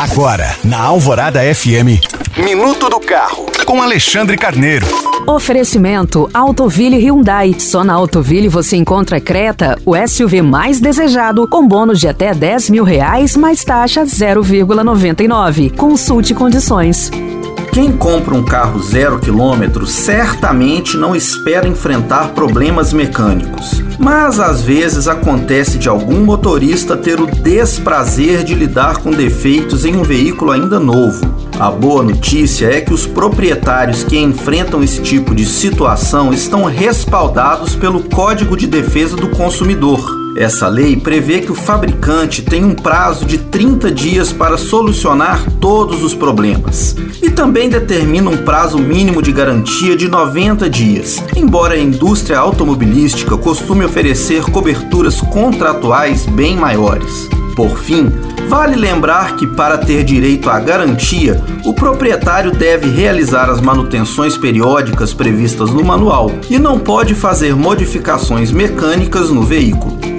Agora, na Alvorada FM, Minuto do Carro, com Alexandre Carneiro. Oferecimento Autoville Hyundai. Só na Autoville você encontra Creta, o SUV mais desejado, com bônus de até 10 mil reais, mais taxa 0,99. Consulte condições. Quem compra um carro zero quilômetro certamente não espera enfrentar problemas mecânicos. Mas às vezes acontece de algum motorista ter o desprazer de lidar com defeitos em um veículo ainda novo. A boa notícia é que os proprietários que enfrentam esse tipo de situação estão respaldados pelo Código de Defesa do Consumidor. Essa lei prevê que o fabricante tem um prazo de 30 dias para solucionar todos os problemas e também determina um prazo mínimo de garantia de 90 dias, embora a indústria automobilística costume oferecer coberturas contratuais bem maiores. Por fim, vale lembrar que para ter direito à garantia, o proprietário deve realizar as manutenções periódicas previstas no manual e não pode fazer modificações mecânicas no veículo.